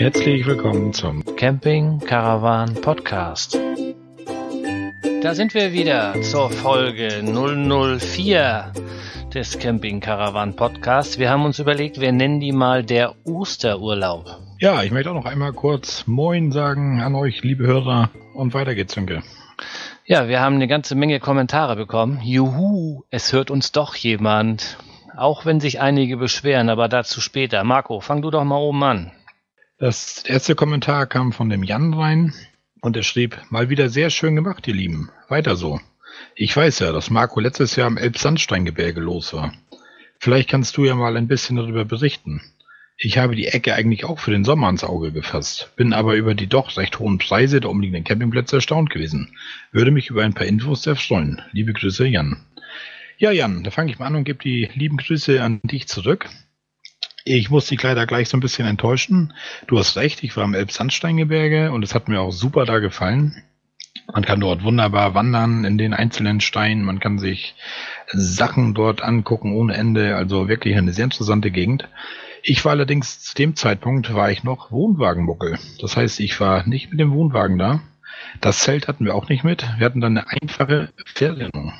Herzlich willkommen zum Camping Caravan Podcast. Da sind wir wieder zur Folge 004 des Camping Caravan Podcasts. Wir haben uns überlegt, wir nennen die mal der Osterurlaub. Ja, ich möchte auch noch einmal kurz Moin sagen an euch, liebe Hörer, und weiter geht's, Sönke. Ja, wir haben eine ganze Menge Kommentare bekommen. Juhu, es hört uns doch jemand. Auch wenn sich einige beschweren, aber dazu später. Marco, fang du doch mal oben an. Das erste Kommentar kam von dem Jan rein und er schrieb, mal wieder sehr schön gemacht, ihr Lieben. Weiter so. Ich weiß ja, dass Marco letztes Jahr im Elbsandsteingebirge los war. Vielleicht kannst du ja mal ein bisschen darüber berichten. Ich habe die Ecke eigentlich auch für den Sommer ans Auge gefasst, bin aber über die doch recht hohen Preise der umliegenden Campingplätze erstaunt gewesen. Würde mich über ein paar Infos sehr freuen. Liebe Grüße, Jan. Ja, Jan, da fange ich mal an und gebe die lieben Grüße an dich zurück. Ich muss dich leider gleich so ein bisschen enttäuschen. Du hast recht, ich war im Elbsandsteingebirge und es hat mir auch super da gefallen. Man kann dort wunderbar wandern in den einzelnen Steinen. Man kann sich Sachen dort angucken ohne Ende. Also wirklich eine sehr interessante Gegend. Ich war allerdings zu dem Zeitpunkt war ich noch Wohnwagenmuckel. Das heißt, ich war nicht mit dem Wohnwagen da. Das Zelt hatten wir auch nicht mit. Wir hatten dann eine einfache Feriennung.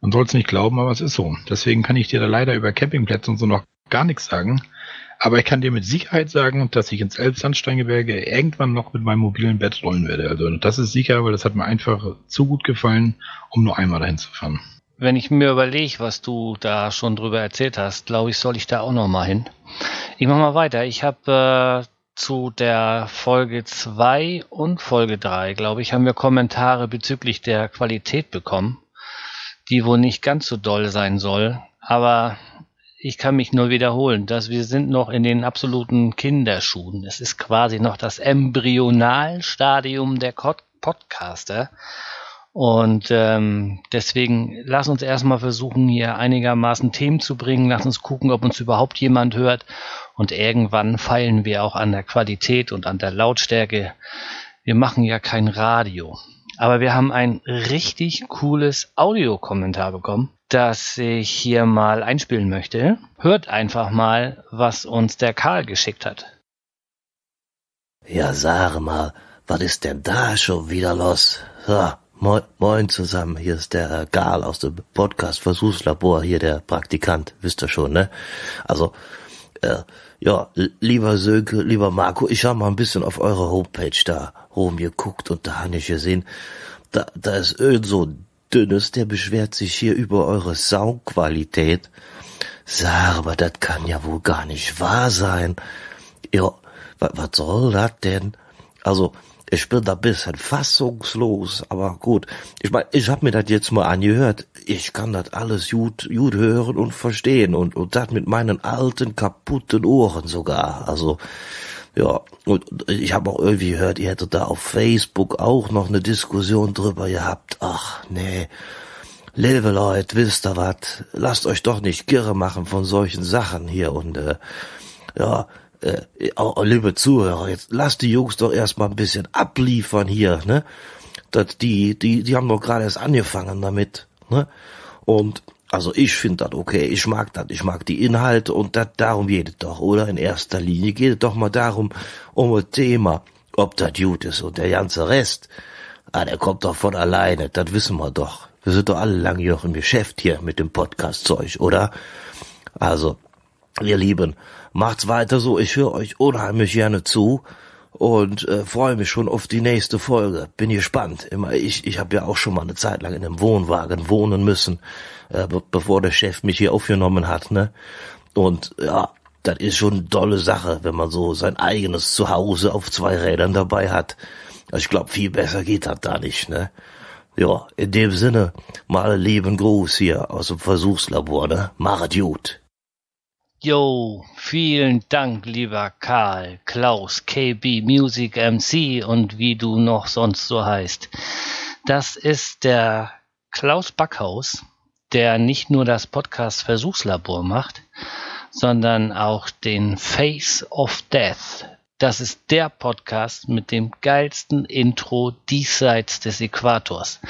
Man soll es nicht glauben, aber es ist so. Deswegen kann ich dir da leider über Campingplätze und so noch gar nichts sagen. Aber ich kann dir mit Sicherheit sagen, dass ich ins Elbsandsteingebirge irgendwann noch mit meinem mobilen Bett rollen werde. Also das ist sicher, weil das hat mir einfach zu gut gefallen, um nur einmal dahin zu fahren. Wenn ich mir überlege, was du da schon drüber erzählt hast, glaube ich, soll ich da auch noch mal hin. Ich mache mal weiter. Ich habe äh, zu der Folge 2 und Folge 3, glaube ich, haben wir Kommentare bezüglich der Qualität bekommen, die wohl nicht ganz so doll sein soll. Aber ich kann mich nur wiederholen, dass wir sind noch in den absoluten Kinderschuhen. Es ist quasi noch das Embryonalstadium der Podcaster. Und ähm, deswegen lass uns erstmal versuchen, hier einigermaßen Themen zu bringen. Lass uns gucken, ob uns überhaupt jemand hört. Und irgendwann feilen wir auch an der Qualität und an der Lautstärke. Wir machen ja kein Radio. Aber wir haben ein richtig cooles Audiokommentar bekommen, das ich hier mal einspielen möchte. Hört einfach mal, was uns der Karl geschickt hat. Ja, sag mal, was ist denn da schon wieder los? So, Moin, moin zusammen, hier ist der äh, Gal aus dem Podcast Versuchslabor, hier der Praktikant, wisst ihr schon, ne? Also, äh, ja, lieber Sönke, lieber Marco, ich habe mal ein bisschen auf eure Homepage da rumgeguckt und da habe ich gesehen, da, da ist irgend so ein dünnes, der beschwert sich hier über eure Soundqualität. Sag, aber das kann ja wohl gar nicht wahr sein. Ja, was soll das denn? Also, ich bin da bisschen fassungslos, aber gut. Ich mein, ich hab mir das jetzt mal angehört. Ich kann das alles gut, gut hören und verstehen und, und das mit meinen alten, kaputten Ohren sogar. Also, ja, und ich habe auch irgendwie gehört, ihr hättet da auf Facebook auch noch eine Diskussion drüber gehabt. Ach, nee. Liebe Leute, wisst ihr was? Lasst euch doch nicht girre machen von solchen Sachen hier und äh, ja, äh, oh, liebe Zuhörer, jetzt lasst die Jungs doch erstmal ein bisschen abliefern hier, ne? Das, die, die, die haben doch gerade erst angefangen damit, ne? Und also ich finde das okay, ich mag das, ich mag die Inhalte und dat, darum geht es doch, oder? In erster Linie geht es doch mal darum, um ein Thema, ob das gut ist und der ganze Rest, ah, der kommt doch von alleine, das wissen wir doch. Wir sind doch alle langjährig im Geschäft hier mit dem Podcast-Zeug, oder? Also, ihr Lieben, macht's weiter so. Ich höre euch unheimlich gerne zu und äh, freue mich schon auf die nächste Folge. Bin gespannt. Immer ich, ich habe ja auch schon mal eine Zeit lang in einem Wohnwagen wohnen müssen, äh, be bevor der Chef mich hier aufgenommen hat, ne? Und ja, das ist schon eine tolle Sache, wenn man so sein eigenes Zuhause auf zwei Rädern dabei hat. Ich glaube, viel besser geht das da nicht, ne? Ja, in dem Sinne, mal lieben Gruß hier aus dem Versuchslabor, ne? Machet gut. Jo, vielen Dank, lieber Karl, Klaus, KB, Music MC und wie du noch sonst so heißt. Das ist der Klaus Backhaus, der nicht nur das Podcast Versuchslabor macht, sondern auch den Face of Death. Das ist der Podcast mit dem geilsten Intro diesseits des Äquators.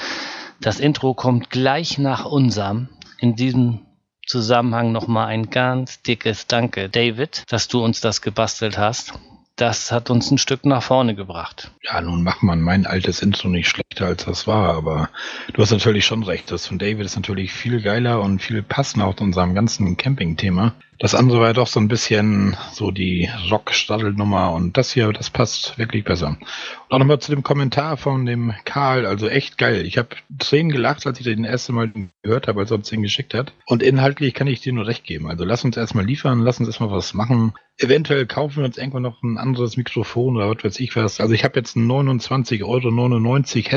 Das Intro kommt gleich nach unserem. In diesem Zusammenhang nochmal ein ganz dickes Danke, David, dass du uns das gebastelt hast. das hat uns ein Stück nach vorne gebracht. Ja, nun macht man mein altes Intro nicht schlechter, als das war, aber du hast natürlich schon recht. Das von David ist natürlich viel geiler und viel passender auch zu unserem ganzen Camping-Thema. Das andere war ja doch so ein bisschen so die Rock-Staddelnummer und das hier, das passt wirklich besser. Und auch nochmal zu dem Kommentar von dem Karl, also echt geil. Ich habe Tränen gelacht, als ich den erste Mal gehört habe, als er uns den geschickt hat. Und inhaltlich kann ich dir nur recht geben. Also lass uns erstmal liefern, lass uns erstmal was machen. Eventuell kaufen wir uns irgendwann noch ein anderes Mikrofon oder was weiß ich was. Also ich habe jetzt ein 29,99 Euro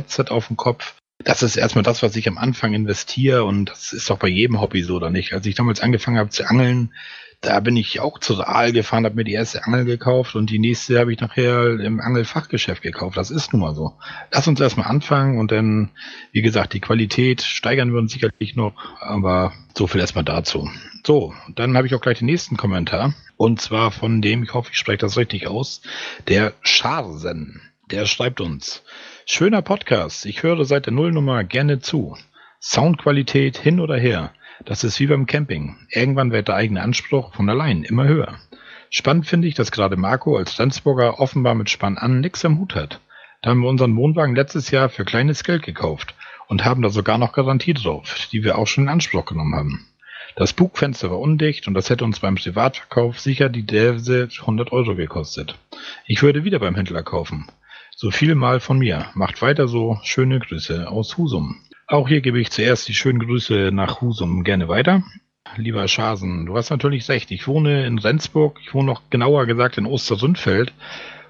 Headset auf dem Kopf. Das ist erstmal das, was ich am Anfang investiere und das ist doch bei jedem Hobby so, oder nicht? Als ich damals angefangen habe zu angeln, da bin ich auch zur Aal gefahren, habe mir die erste Angel gekauft und die nächste habe ich nachher im Angelfachgeschäft gekauft. Das ist nun mal so. Lass uns erstmal anfangen und dann, wie gesagt, die Qualität steigern wir uns sicherlich noch, aber so viel erstmal dazu. So, dann habe ich auch gleich den nächsten Kommentar und zwar von dem, ich hoffe, ich spreche das richtig aus, der Scharsen. Der schreibt uns, schöner Podcast, ich höre seit der Nullnummer gerne zu. Soundqualität hin oder her. Das ist wie beim Camping. Irgendwann wird der eigene Anspruch von allein immer höher. Spannend finde ich, dass gerade Marco als Flensburger offenbar mit Spann an nichts am Hut hat. Da haben wir unseren Wohnwagen letztes Jahr für kleines Geld gekauft und haben da sogar noch Garantie drauf, die wir auch schon in Anspruch genommen haben. Das Bugfenster war undicht und das hätte uns beim Privatverkauf sicher die Däse 100 Euro gekostet. Ich würde wieder beim Händler kaufen. So viel mal von mir. Macht weiter so. Schöne Grüße aus Husum. Auch hier gebe ich zuerst die schönen Grüße nach Husum gerne weiter. Lieber Schasen, du hast natürlich recht. Ich wohne in Rendsburg. Ich wohne noch genauer gesagt in Ostersundfeld.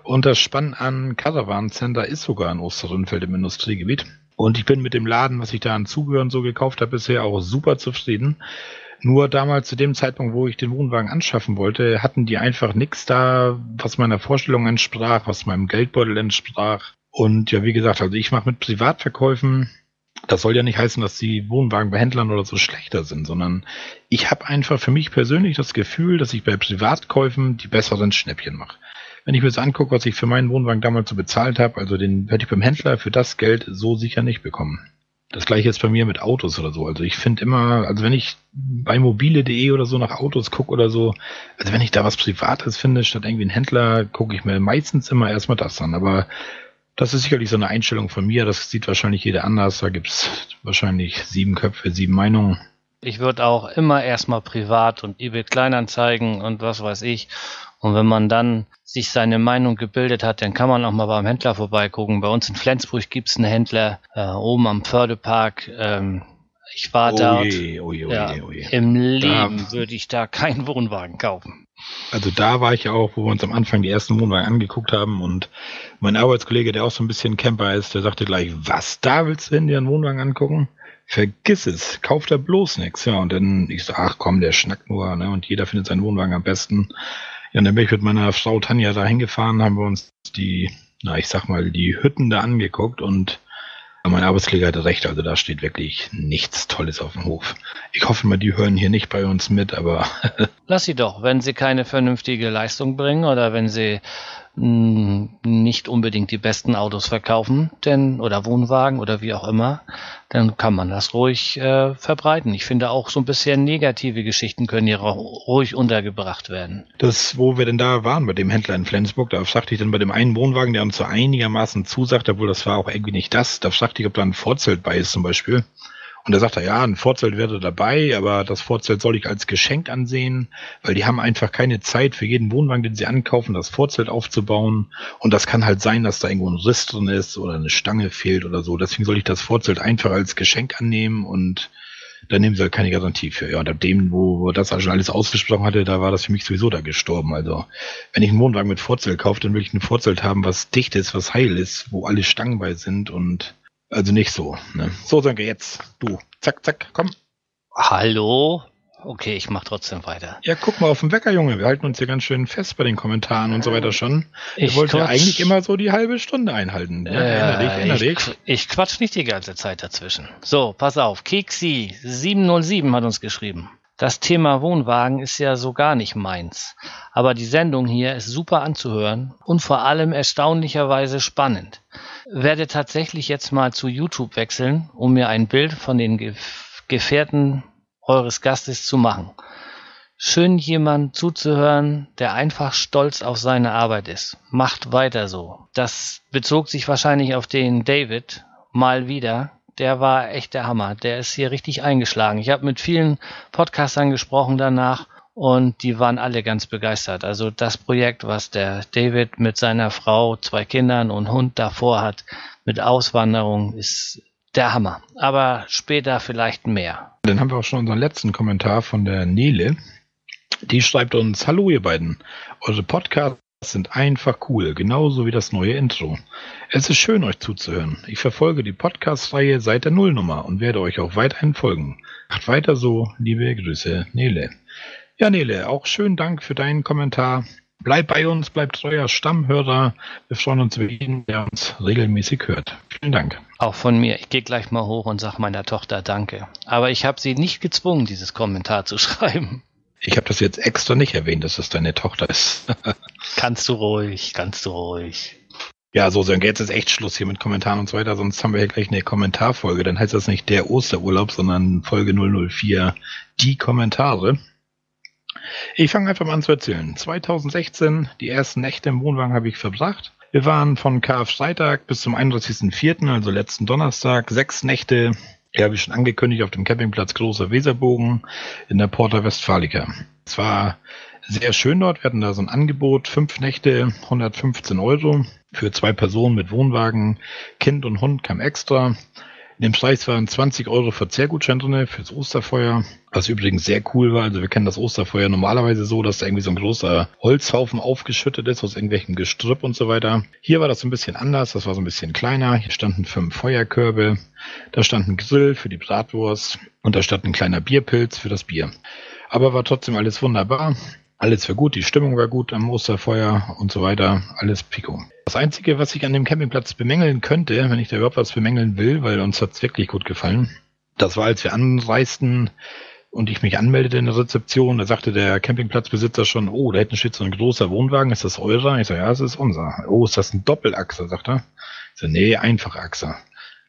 Und das Spann an Caravan Center ist sogar in Ostersundfeld im Industriegebiet. Und ich bin mit dem Laden, was ich da an Zubehören so gekauft habe, bisher auch super zufrieden. Nur damals zu dem Zeitpunkt, wo ich den Wohnwagen anschaffen wollte, hatten die einfach nichts da, was meiner Vorstellung entsprach, was meinem Geldbeutel entsprach. Und ja, wie gesagt, also ich mache mit Privatverkäufen. Das soll ja nicht heißen, dass die Wohnwagen bei Händlern oder so schlechter sind, sondern ich habe einfach für mich persönlich das Gefühl, dass ich bei Privatkäufen die besseren Schnäppchen mache. Wenn ich mir das angucke, was ich für meinen Wohnwagen damals so bezahlt habe, also den hätte ich beim Händler für das Geld so sicher nicht bekommen. Das gleiche ist bei mir mit Autos oder so. Also ich finde immer, also wenn ich bei mobile.de oder so nach Autos gucke oder so, also wenn ich da was Privates finde, statt irgendwie ein Händler, gucke ich mir meistens immer erstmal das an. Aber das ist sicherlich so eine Einstellung von mir. Das sieht wahrscheinlich jeder anders. Da gibt's wahrscheinlich sieben Köpfe, sieben Meinungen. Ich würde auch immer erstmal privat und eBay Kleinanzeigen und was weiß ich. Und wenn man dann sich seine Meinung gebildet hat, dann kann man auch mal beim Händler vorbeigucken. Bei uns in Flensburg gibt es einen Händler äh, oben am Fördepark. Ähm, ich war oh dort. Je, oh je, oh ja, je. Im Leben würde ich da keinen Wohnwagen kaufen. Also da war ich auch, wo wir uns am Anfang die ersten Wohnwagen angeguckt haben und mein Arbeitskollege, der auch so ein bisschen Camper ist, der sagte gleich, was, da willst du hin dir einen Wohnwagen angucken? Vergiss es, kauf da bloß nichts. Ja, und dann ich so, ach komm, der schnackt nur, ne? Und jeder findet seinen Wohnwagen am besten. Ja, dann bin ich mit meiner Frau Tanja da hingefahren, haben wir uns die, na, ich sag mal, die Hütten da angeguckt und mein Arbeitskollege hatte recht, also da steht wirklich nichts Tolles auf dem Hof. Ich hoffe mal, die hören hier nicht bei uns mit, aber. Lass sie doch, wenn sie keine vernünftige Leistung bringen oder wenn sie nicht unbedingt die besten Autos verkaufen, denn oder Wohnwagen oder wie auch immer, dann kann man das ruhig äh, verbreiten. Ich finde auch so ein bisschen negative Geschichten können hier ruhig untergebracht werden. Das, wo wir denn da waren bei dem Händler in Flensburg, da sagte ich dann bei dem einen Wohnwagen, der uns so einigermaßen zusagt, obwohl das war auch irgendwie nicht das, da fragte ich, ob da ein Vorzelt bei ist zum Beispiel. Und da sagt er, ja, ein Vorzelt wäre dabei, aber das Vorzelt soll ich als Geschenk ansehen, weil die haben einfach keine Zeit für jeden Wohnwagen, den sie ankaufen, das Vorzelt aufzubauen. Und das kann halt sein, dass da irgendwo ein Riss drin ist oder eine Stange fehlt oder so. Deswegen soll ich das Vorzelt einfach als Geschenk annehmen und da nehmen sie halt keine Garantie für. Ja, und ab dem, wo, wo das schon alles ausgesprochen hatte, da war das für mich sowieso da gestorben. Also, wenn ich einen Wohnwagen mit Vorzelt kaufe, dann will ich ein Vorzelt haben, was dicht ist, was heil ist, wo alle Stangen bei sind und also nicht so. Ne? So, danke, jetzt. Du. Zack, zack, komm. Hallo? Okay, ich mach trotzdem weiter. Ja, guck mal auf den Wecker, Junge. Wir halten uns hier ganz schön fest bei den Kommentaren und so weiter schon. Ich Wir wollten ja eigentlich immer so die halbe Stunde einhalten. Ja, äh, dich, erinner dich. Ich quatsch nicht die ganze Zeit dazwischen. So, pass auf. Keksi707 hat uns geschrieben. Das Thema Wohnwagen ist ja so gar nicht meins. Aber die Sendung hier ist super anzuhören und vor allem erstaunlicherweise spannend. Werde tatsächlich jetzt mal zu YouTube wechseln, um mir ein Bild von den Gefährten eures Gastes zu machen. Schön jemand zuzuhören, der einfach stolz auf seine Arbeit ist. Macht weiter so. Das bezog sich wahrscheinlich auf den David mal wieder. Der war echt der Hammer. Der ist hier richtig eingeschlagen. Ich habe mit vielen Podcastern gesprochen danach und die waren alle ganz begeistert. Also das Projekt, was der David mit seiner Frau, zwei Kindern und Hund davor hat, mit Auswanderung, ist der Hammer. Aber später vielleicht mehr. Dann haben wir auch schon unseren letzten Kommentar von der Nele. Die schreibt uns, hallo ihr beiden. Eure Podcasts sind einfach cool, genauso wie das neue Intro. Es ist schön, euch zuzuhören. Ich verfolge die Podcast-Reihe seit der Nullnummer und werde euch auch weiterhin folgen. Macht weiter so, liebe Grüße, Nele. Ja, Nele, auch schönen Dank für deinen Kommentar. Bleib bei uns, bleib treuer Stammhörer. Wir freuen uns über jeden, der uns regelmäßig hört. Vielen Dank. Auch von mir. Ich gehe gleich mal hoch und sage meiner Tochter Danke. Aber ich habe sie nicht gezwungen, dieses Kommentar zu schreiben. Ich habe das jetzt extra nicht erwähnt, dass das deine Tochter ist. kannst du ruhig, kannst du ruhig. Ja, so, dann jetzt ist echt Schluss hier mit Kommentaren und so weiter, sonst haben wir ja gleich eine Kommentarfolge. Dann heißt das nicht der Osterurlaub, sondern Folge 004, die Kommentare. Ich fange einfach mal an zu erzählen. 2016, die ersten Nächte im Wohnwagen habe ich verbracht. Wir waren von Karfreitag bis zum 31.04., also letzten Donnerstag, sechs Nächte, ja, wie schon angekündigt, auf dem Campingplatz Großer Weserbogen in der Porta Westfalica. Es war sehr schön dort. Wir hatten da so ein Angebot, fünf Nächte, 115 Euro für zwei Personen mit Wohnwagen. Kind und Hund kam extra. In dem Preis waren 20 Euro Verzehrgutschein drin fürs Osterfeuer, was übrigens sehr cool war. Also wir kennen das Osterfeuer normalerweise so, dass da irgendwie so ein großer Holzhaufen aufgeschüttet ist aus irgendwelchen Gestrüpp und so weiter. Hier war das so ein bisschen anders, das war so ein bisschen kleiner. Hier standen fünf Feuerkörbe, da stand ein Grill für die Bratwurst und da stand ein kleiner Bierpilz für das Bier. Aber war trotzdem alles wunderbar. Alles war gut, die Stimmung war gut am Osterfeuer und so weiter. Alles Pico. Das Einzige, was ich an dem Campingplatz bemängeln könnte, wenn ich da überhaupt was bemängeln will, weil uns hat's wirklich gut gefallen, das war, als wir anreisten und ich mich anmeldete in der Rezeption, da sagte der Campingplatzbesitzer schon, oh, da hinten steht so ein großer Wohnwagen, ist das eurer? Ich so, ja, es ist unser. Oh, ist das ein Doppelachser, sagt er. Ich so, nee, Einfachachser.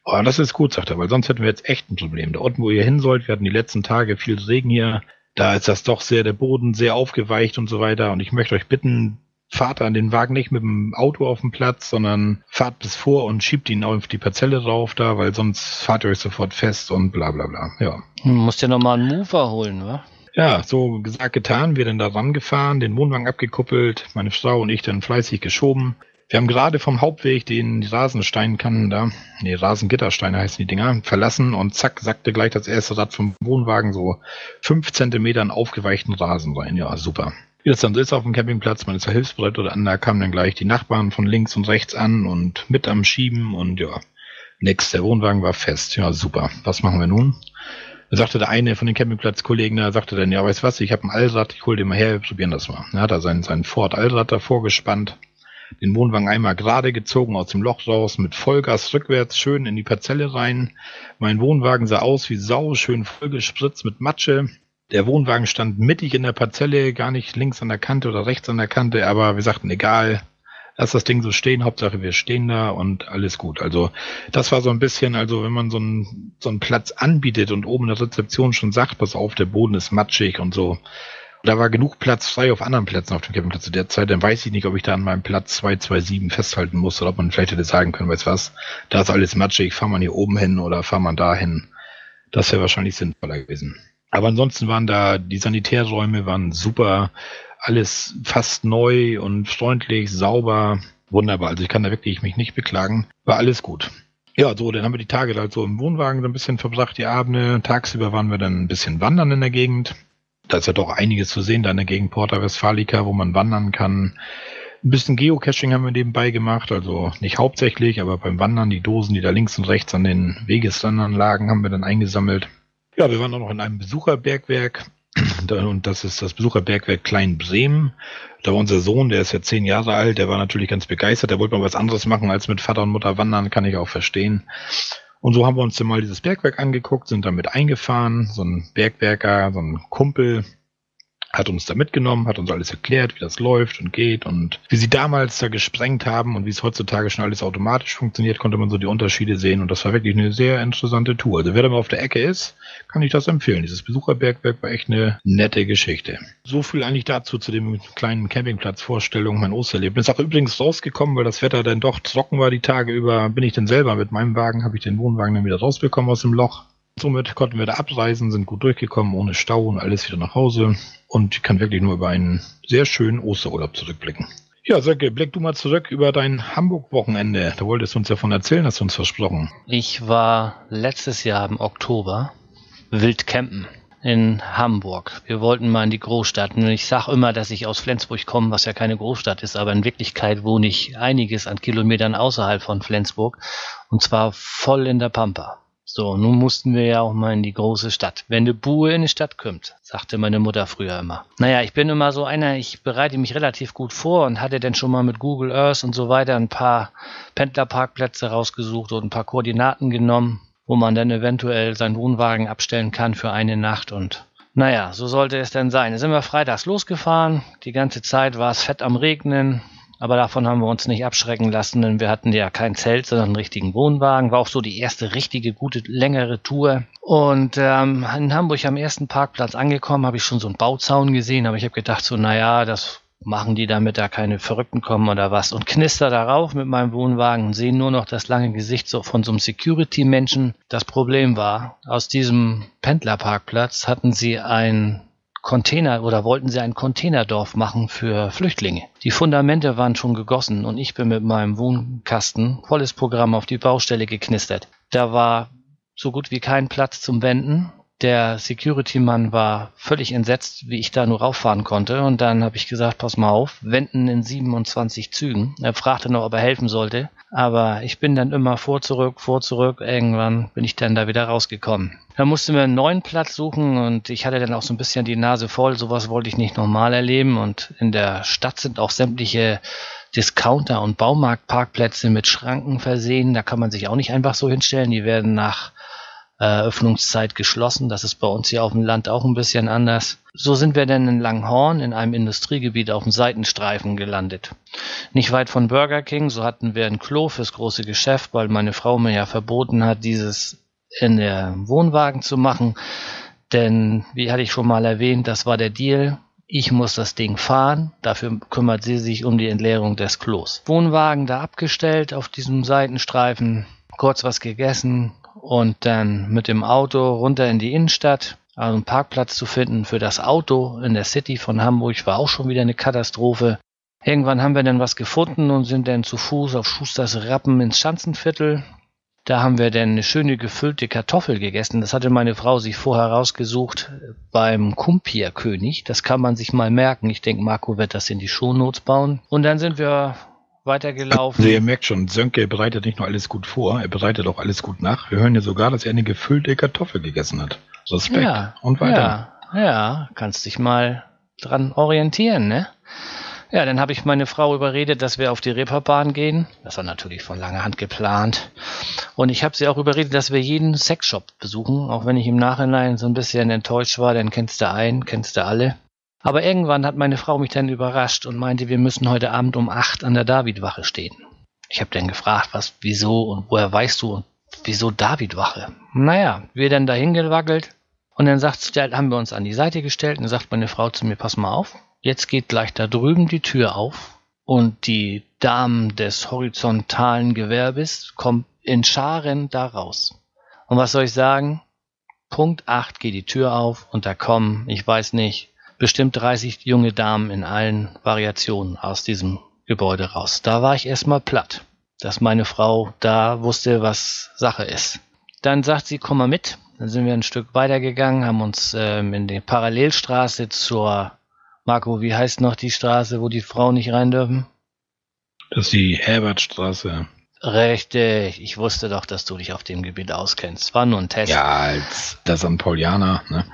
Oh, das ist gut, sagt er, weil sonst hätten wir jetzt echt ein Problem. Da unten, wo ihr hin sollt, wir hatten die letzten Tage viel Regen hier, da ist das doch sehr, der Boden sehr aufgeweicht und so weiter. Und ich möchte euch bitten, fahrt an den Wagen nicht mit dem Auto auf den Platz, sondern fahrt bis vor und schiebt ihn auf die Parzelle drauf da, weil sonst fahrt ihr euch sofort fest und bla bla bla. Ja. Du musst ja nochmal einen Mover holen, wa? Ja, so gesagt, getan. Wir dann da rangefahren, den Wohnwagen abgekuppelt, meine Frau und ich dann fleißig geschoben. Wir haben gerade vom Hauptweg den Rasensteinkannen da, nee, Rasengittersteine heißen die Dinger, verlassen und zack, sackte gleich das erste Rad vom Wohnwagen so fünf Zentimeter in aufgeweichten Rasen rein. Ja, super. Wie das dann so ist auf dem Campingplatz, man ist ja hilfsbereit oder an, da kamen dann gleich die Nachbarn von links und rechts an und mit am Schieben und ja, nix, der Wohnwagen war fest. Ja, super. Was machen wir nun? Da sagte der eine von den Campingplatzkollegen, da sagte dann, ja, weißt was, ich habe ein Allrad, ich hol den mal her, wir probieren das mal. Da hat er seinen, seinen Ford Allrad davor gespannt den Wohnwagen einmal gerade gezogen aus dem Loch raus, mit Vollgas rückwärts schön in die Parzelle rein. Mein Wohnwagen sah aus wie Sau, schön vollgespritzt mit Matsche. Der Wohnwagen stand mittig in der Parzelle, gar nicht links an der Kante oder rechts an der Kante, aber wir sagten, egal, lass das Ding so stehen, Hauptsache wir stehen da und alles gut. Also das war so ein bisschen, also wenn man so einen, so einen Platz anbietet und oben in der Rezeption schon sagt, pass auf, der Boden ist matschig und so, da war genug Platz frei auf anderen Plätzen auf dem Campingplatz zu der Zeit. Dann weiß ich nicht, ob ich da an meinem Platz 227 festhalten muss oder ob man vielleicht hätte sagen können, weißt was, da ist alles matschig, fahr man hier oben hin oder fahr man da hin. Das wäre wahrscheinlich sinnvoller gewesen. Aber ansonsten waren da, die Sanitärräume waren super, alles fast neu und freundlich, sauber, wunderbar. Also ich kann da wirklich mich nicht beklagen. War alles gut. Ja, so, dann haben wir die Tage halt so im Wohnwagen so ein bisschen verbracht, die Abende. Tagsüber waren wir dann ein bisschen wandern in der Gegend da ist ja doch einiges zu sehen da in der Gegend Porta Westfalica, wo man wandern kann. Ein bisschen Geocaching haben wir nebenbei gemacht, also nicht hauptsächlich, aber beim Wandern die Dosen, die da links und rechts an den Wegesrändern lagen, haben wir dann eingesammelt. Ja, wir waren auch noch in einem Besucherbergwerk und das ist das Besucherbergwerk Klein Bremen. Da war unser Sohn, der ist ja zehn Jahre alt, der war natürlich ganz begeistert, der wollte mal was anderes machen als mit Vater und Mutter wandern, kann ich auch verstehen. Und so haben wir uns dann mal dieses Bergwerk angeguckt, sind damit eingefahren. So ein Bergwerker, so ein Kumpel, hat uns da mitgenommen, hat uns alles erklärt, wie das läuft und geht und wie sie damals da gesprengt haben und wie es heutzutage schon alles automatisch funktioniert, konnte man so die Unterschiede sehen und das war wirklich eine sehr interessante Tour. Also wer da mal auf der Ecke ist, kann ich das empfehlen. Dieses Besucherbergwerk war echt eine nette Geschichte. So viel eigentlich dazu zu dem kleinen Campingplatz-Vorstellung, mein Osterlebnis. Auch übrigens rausgekommen, weil das Wetter dann doch trocken war die Tage über, bin ich dann selber mit meinem Wagen, habe ich den Wohnwagen dann wieder rausbekommen aus dem Loch. Somit konnten wir da abreisen, sind gut durchgekommen, ohne Stau und alles wieder nach Hause. Und ich kann wirklich nur über einen sehr schönen Osterurlaub zurückblicken. Ja, Söcke, blick du mal zurück über dein Hamburg-Wochenende. Da wolltest du uns davon erzählen, hast du uns versprochen. Ich war letztes Jahr im Oktober wild campen in Hamburg. Wir wollten mal in die Großstadt. Und ich sage immer, dass ich aus Flensburg komme, was ja keine Großstadt ist, aber in Wirklichkeit wohne ich einiges an Kilometern außerhalb von Flensburg. Und zwar voll in der Pampa. So, nun mussten wir ja auch mal in die große Stadt. Wenn de Buhe in die Stadt kommt, sagte meine Mutter früher immer. Naja, ich bin immer so einer, ich bereite mich relativ gut vor und hatte dann schon mal mit Google Earth und so weiter ein paar Pendlerparkplätze rausgesucht und ein paar Koordinaten genommen, wo man dann eventuell seinen Wohnwagen abstellen kann für eine Nacht und naja, so sollte es denn sein. Da sind wir freitags losgefahren. Die ganze Zeit war es fett am Regnen. Aber davon haben wir uns nicht abschrecken lassen, denn wir hatten ja kein Zelt, sondern einen richtigen Wohnwagen. War auch so die erste richtige, gute, längere Tour. Und ähm, in Hamburg am ersten Parkplatz angekommen, habe ich schon so einen Bauzaun gesehen, aber ich habe gedacht, so, naja, das machen die, damit da keine Verrückten kommen oder was. Und knister darauf mit meinem Wohnwagen und sehe nur noch das lange Gesicht so von so einem Security-Menschen. Das Problem war, aus diesem Pendlerparkplatz hatten sie ein Container oder wollten sie ein Containerdorf machen für Flüchtlinge. Die Fundamente waren schon gegossen und ich bin mit meinem Wohnkasten volles Programm auf die Baustelle geknistert. Da war so gut wie kein Platz zum Wenden. Der Security-Mann war völlig entsetzt, wie ich da nur rauffahren konnte. Und dann habe ich gesagt, pass mal auf, wenden in 27 Zügen. Er fragte noch, ob er helfen sollte. Aber ich bin dann immer vor, zurück, vor, zurück. Irgendwann bin ich dann da wieder rausgekommen. Da mussten wir einen neuen Platz suchen und ich hatte dann auch so ein bisschen die Nase voll. Sowas wollte ich nicht normal erleben. Und in der Stadt sind auch sämtliche Discounter- und Baumarktparkplätze mit Schranken versehen. Da kann man sich auch nicht einfach so hinstellen. Die werden nach Öffnungszeit geschlossen. Das ist bei uns hier auf dem Land auch ein bisschen anders. So sind wir dann in Langhorn in einem Industriegebiet auf dem Seitenstreifen gelandet. Nicht weit von Burger King, so hatten wir ein Klo fürs große Geschäft, weil meine Frau mir ja verboten hat, dieses in der Wohnwagen zu machen. Denn, wie hatte ich schon mal erwähnt, das war der Deal. Ich muss das Ding fahren, dafür kümmert sie sich um die Entleerung des Klos. Wohnwagen da abgestellt auf diesem Seitenstreifen, kurz was gegessen, und dann mit dem Auto runter in die Innenstadt. Also einen Parkplatz zu finden für das Auto in der City von Hamburg war auch schon wieder eine Katastrophe. Irgendwann haben wir dann was gefunden und sind dann zu Fuß auf Schusters Rappen ins Schanzenviertel. Da haben wir dann eine schöne gefüllte Kartoffel gegessen. Das hatte meine Frau sich vorher rausgesucht beim Kumpierkönig. Das kann man sich mal merken. Ich denke, Marco wird das in die Shownotes bauen. Und dann sind wir weitergelaufen. Also ihr merkt schon, Sönke bereitet nicht nur alles gut vor, er bereitet auch alles gut nach. Wir hören ja sogar, dass er eine gefüllte Kartoffel gegessen hat. Respekt. Ja, und weiter. Ja, ja, kannst dich mal dran orientieren, ne? Ja, dann habe ich meine Frau überredet, dass wir auf die Reeperbahn gehen. Das war natürlich von langer Hand geplant. Und ich habe sie auch überredet, dass wir jeden Sexshop besuchen, auch wenn ich im Nachhinein so ein bisschen enttäuscht war, denn kennst du einen, kennst du alle. Aber irgendwann hat meine Frau mich dann überrascht und meinte, wir müssen heute Abend um acht an der Davidwache stehen. Ich habe dann gefragt, was, wieso und woher weißt du und wieso Davidwache? Naja, wir dann dahin gewackelt und dann sagt, haben wir uns an die Seite gestellt und dann sagt meine Frau zu mir, pass mal auf, jetzt geht gleich da drüben die Tür auf und die Damen des horizontalen Gewerbes kommen in Scharen da raus. Und was soll ich sagen? Punkt 8 geht die Tür auf und da kommen, ich weiß nicht, bestimmt 30 junge Damen in allen Variationen aus diesem Gebäude raus. Da war ich erstmal platt, dass meine Frau da wusste, was Sache ist. Dann sagt sie, komm mal mit. Dann sind wir ein Stück weitergegangen, haben uns ähm, in die Parallelstraße zur Marco, wie heißt noch die Straße, wo die Frauen nicht rein dürfen? Das ist die Herbertstraße. Richtig, ich wusste doch, dass du dich auf dem Gebiet auskennst. War nur ein Test. Ja, als der St. Paulianer, ne?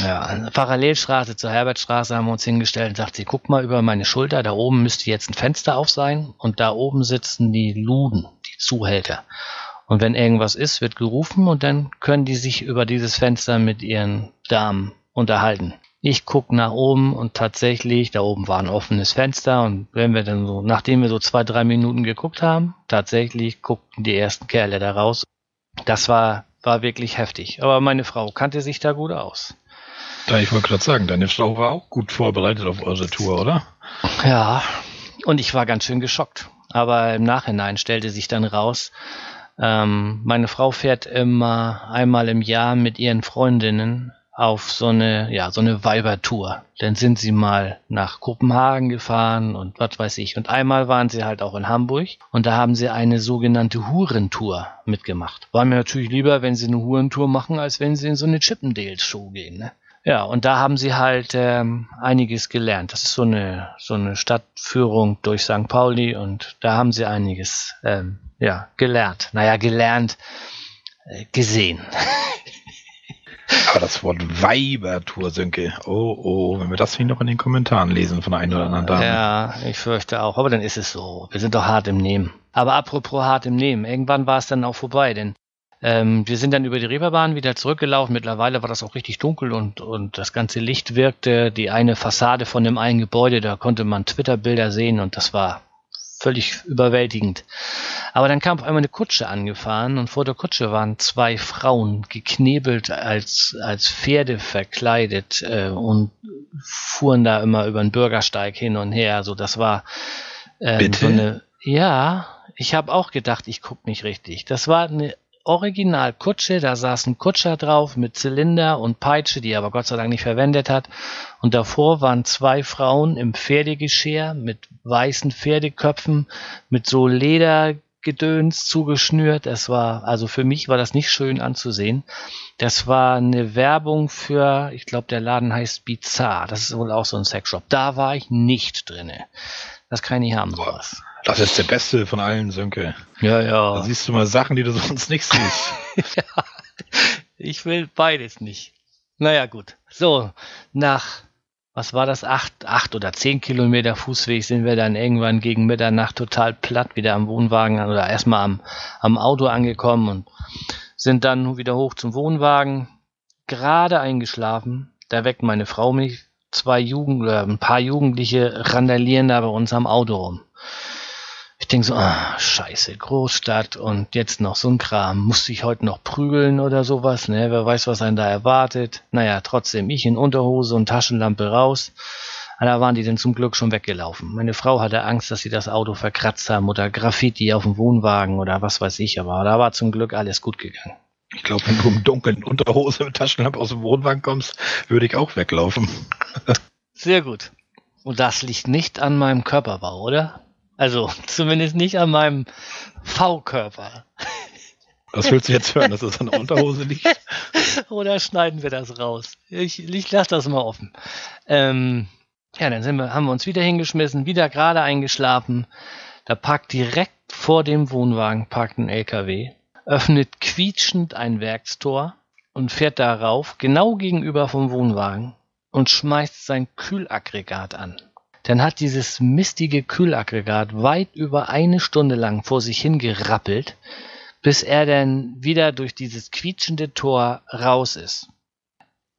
Ja, Parallelstraße zur Herbertstraße haben wir uns hingestellt und sagt sie, guck mal über meine Schulter, da oben müsste jetzt ein Fenster auf sein und da oben sitzen die Luden, die Zuhälter. Und wenn irgendwas ist, wird gerufen und dann können die sich über dieses Fenster mit ihren Damen unterhalten. Ich gucke nach oben und tatsächlich, da oben war ein offenes Fenster und wenn wir dann so, nachdem wir so zwei, drei Minuten geguckt haben, tatsächlich guckten die ersten Kerle da raus. Das war, war wirklich heftig. Aber meine Frau kannte sich da gut aus. Ja, ich wollte gerade sagen, deine Frau war auch gut vorbereitet auf eure Tour, oder? Ja, und ich war ganz schön geschockt. Aber im Nachhinein stellte sich dann raus, ähm, meine Frau fährt immer einmal im Jahr mit ihren Freundinnen auf so eine, ja, so eine Weibertour. Dann sind sie mal nach Kopenhagen gefahren und was weiß ich. Und einmal waren sie halt auch in Hamburg und da haben sie eine sogenannte Hurentour mitgemacht. War mir natürlich lieber, wenn sie eine Hurentour machen, als wenn sie in so eine Chippendales-Show gehen, ne? Ja, und da haben sie halt ähm, einiges gelernt. Das ist so eine, so eine Stadtführung durch St. Pauli und da haben sie einiges ähm, ja, gelernt. Naja, gelernt, äh, gesehen. Aber das Wort Weibertour, Sönke. Oh, oh, wenn wir das nicht noch in den Kommentaren lesen von der einen oder anderen Dame. Ja, ich fürchte auch. Aber dann ist es so. Wir sind doch hart im Nehmen. Aber apropos hart im Nehmen. Irgendwann war es dann auch vorbei, denn ähm, wir sind dann über die Reeperbahn wieder zurückgelaufen. Mittlerweile war das auch richtig dunkel und, und das ganze Licht wirkte. Die eine Fassade von dem einen Gebäude, da konnte man Twitter-Bilder sehen und das war völlig überwältigend. Aber dann kam auf einmal eine Kutsche angefahren und vor der Kutsche waren zwei Frauen geknebelt als, als Pferde verkleidet äh, und fuhren da immer über den Bürgersteig hin und her. Also das war ähm, so eine. Ja, ich habe auch gedacht, ich gucke nicht richtig. Das war eine Original-Kutsche, da saß ein Kutscher drauf mit Zylinder und Peitsche, die er aber Gott sei Dank nicht verwendet hat. Und davor waren zwei Frauen im Pferdegeschirr mit weißen Pferdeköpfen, mit so Ledergedöns zugeschnürt. Es war, also für mich war das nicht schön anzusehen. Das war eine Werbung für, ich glaube, der Laden heißt Bizarre. Das ist wohl auch so ein Sexshop. Da war ich nicht drinne. Das kann ich nicht haben, sowas. Das ist der beste von allen, Sönke. Ja, ja. Da siehst du mal Sachen, die du sonst nicht siehst. ja, ich will beides nicht. Naja, gut. So, nach, was war das, acht, acht oder zehn Kilometer Fußweg sind wir dann irgendwann gegen Mitternacht total platt wieder am Wohnwagen oder erstmal am, am Auto angekommen und sind dann wieder hoch zum Wohnwagen, gerade eingeschlafen. Da weckt meine Frau mich. Zwei Jugend, oder ein paar Jugendliche randalieren da bei uns am Auto rum. Ich denke so, ah, scheiße, Großstadt und jetzt noch so ein Kram. Musste ich heute noch prügeln oder sowas, ne? Wer weiß, was einen da erwartet. Naja, trotzdem, ich in Unterhose und Taschenlampe raus. Ah, da waren die dann zum Glück schon weggelaufen. Meine Frau hatte Angst, dass sie das Auto verkratzt haben oder Graffiti auf dem Wohnwagen oder was weiß ich, aber da war zum Glück alles gut gegangen. Ich glaube, wenn du im Dunkeln Unterhose mit Taschenlampe aus dem Wohnwagen kommst, würde ich auch weglaufen. Sehr gut. Und das liegt nicht an meinem Körperbau, oder? Also zumindest nicht an meinem V-Körper. Was willst du jetzt hören, dass es an der Unterhose liegt? Oder schneiden wir das raus? Ich, ich lasse das mal offen. Ähm, ja, dann sind wir, haben wir uns wieder hingeschmissen, wieder gerade eingeschlafen. Da parkt direkt vor dem Wohnwagen parkt ein LKW, öffnet quietschend ein Werkstor und fährt darauf, genau gegenüber vom Wohnwagen, und schmeißt sein Kühlaggregat an dann hat dieses mistige Kühlaggregat weit über eine Stunde lang vor sich hingerappelt, bis er dann wieder durch dieses quietschende Tor raus ist.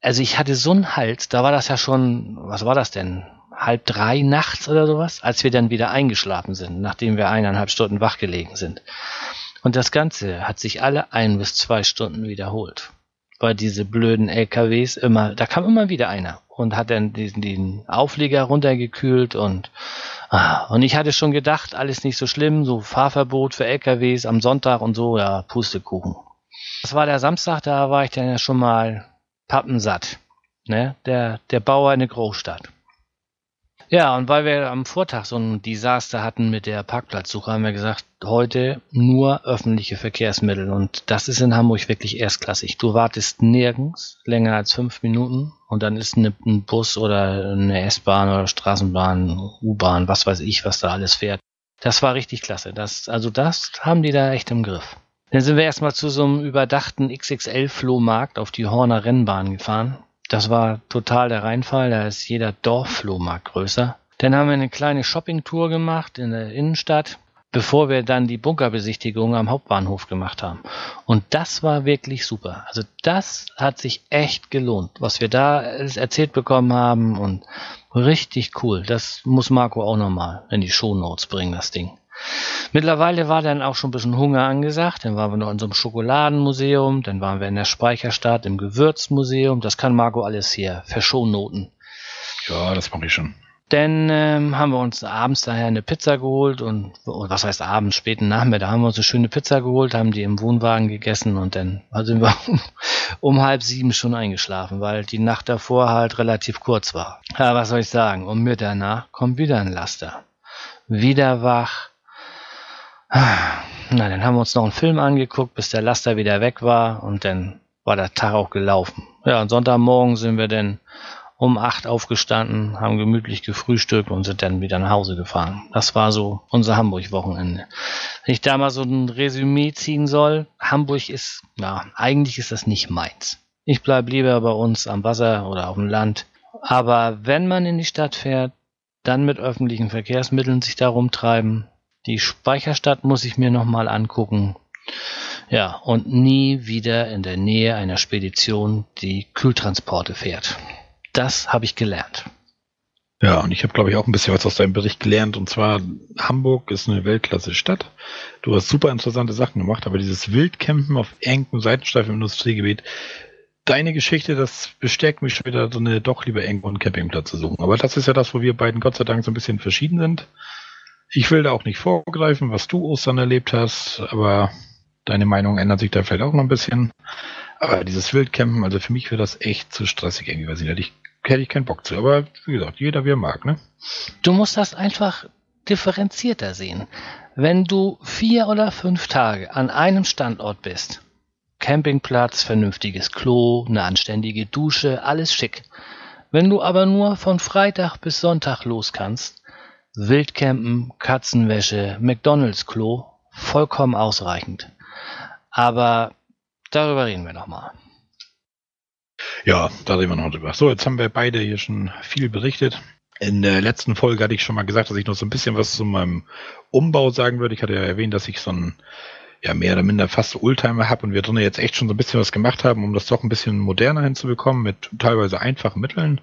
Also ich hatte so einen Hals, da war das ja schon, was war das denn? Halb drei nachts oder sowas, als wir dann wieder eingeschlafen sind, nachdem wir eineinhalb Stunden wachgelegen sind. Und das Ganze hat sich alle ein bis zwei Stunden wiederholt. Weil diese blöden LKWs immer, da kam immer wieder einer und hat dann diesen, den Aufleger runtergekühlt und ah, und ich hatte schon gedacht, alles nicht so schlimm, so Fahrverbot für LKWs am Sonntag und so, ja, Pustekuchen. Das war der Samstag, da war ich dann ja schon mal pappensatt. Ne? Der, der Bauer in der Großstadt. Ja, und weil wir am Vortag so ein Desaster hatten mit der Parkplatzsuche, haben wir gesagt, heute nur öffentliche Verkehrsmittel. Und das ist in Hamburg wirklich erstklassig. Du wartest nirgends länger als fünf Minuten und dann ist eine, ein Bus oder eine S-Bahn oder Straßenbahn, U-Bahn, was weiß ich, was da alles fährt. Das war richtig klasse. Das, also das haben die da echt im Griff. Dann sind wir erstmal zu so einem überdachten XXL-Flohmarkt auf die Horner Rennbahn gefahren. Das war total der Reinfall, da ist jeder Dorfflohmarkt größer. Dann haben wir eine kleine Shoppingtour gemacht in der Innenstadt. bevor wir dann die Bunkerbesichtigung am Hauptbahnhof gemacht haben. Und das war wirklich super. Also das hat sich echt gelohnt, was wir da erzählt bekommen haben und richtig cool. Das muss Marco auch nochmal in die Shownotes bringen, das Ding. Mittlerweile war dann auch schon ein bisschen Hunger angesagt. Dann waren wir noch in so einem Schokoladenmuseum, dann waren wir in der Speicherstadt im Gewürzmuseum. Das kann Marco alles hier verschonnoten. Ja, das mache ich schon. Dann ähm, haben wir uns abends daher eine Pizza geholt und, was heißt abends, späten Nachmittag, haben wir uns eine schöne Pizza geholt, haben die im Wohnwagen gegessen und dann sind wir um, um halb sieben schon eingeschlafen, weil die Nacht davor halt relativ kurz war. Ja, was soll ich sagen? Um Mitternacht kommt wieder ein Laster. Wieder wach. Na, dann haben wir uns noch einen Film angeguckt, bis der Laster wieder weg war und dann war der Tag auch gelaufen. Ja, und Sonntagmorgen sind wir dann um acht aufgestanden, haben gemütlich gefrühstückt und sind dann wieder nach Hause gefahren. Das war so unser Hamburg-Wochenende. Wenn ich da mal so ein Resümee ziehen soll, Hamburg ist, ja, eigentlich ist das nicht meins. Ich bleibe lieber bei uns am Wasser oder auf dem Land. Aber wenn man in die Stadt fährt, dann mit öffentlichen Verkehrsmitteln sich da rumtreiben. Die Speicherstadt muss ich mir nochmal angucken. Ja, und nie wieder in der Nähe einer Spedition, die Kühltransporte fährt. Das habe ich gelernt. Ja, und ich habe, glaube ich, auch ein bisschen was aus deinem Bericht gelernt. Und zwar, Hamburg ist eine Weltklasse-Stadt. Du hast super interessante Sachen gemacht, aber dieses Wildcampen auf engem Seitenstreifen im Industriegebiet, deine Geschichte, das bestärkt mich schon wieder, so eine doch lieber irgendwo einen Campingplatz zu suchen. Aber das ist ja das, wo wir beiden Gott sei Dank so ein bisschen verschieden sind. Ich will da auch nicht vorgreifen, was du Ostern erlebt hast, aber deine Meinung ändert sich da vielleicht auch noch ein bisschen. Aber dieses Wildcampen, also für mich wäre das echt zu stressig irgendwie, weiß ich nicht. Ich hätte ich keinen Bock zu. Aber wie gesagt, jeder wie er mag, ne? Du musst das einfach differenzierter sehen. Wenn du vier oder fünf Tage an einem Standort bist, Campingplatz, vernünftiges Klo, eine anständige Dusche, alles schick. Wenn du aber nur von Freitag bis Sonntag los kannst, Wildcampen, Katzenwäsche, McDonalds Klo, vollkommen ausreichend. Aber darüber reden wir nochmal. Ja, da reden wir noch drüber. So, jetzt haben wir beide hier schon viel berichtet. In der letzten Folge hatte ich schon mal gesagt, dass ich noch so ein bisschen was zu meinem Umbau sagen würde. Ich hatte ja erwähnt, dass ich so ein ja, mehr oder minder fast Oldtimer habe und wir drinnen jetzt echt schon so ein bisschen was gemacht haben, um das doch ein bisschen moderner hinzubekommen, mit teilweise einfachen Mitteln.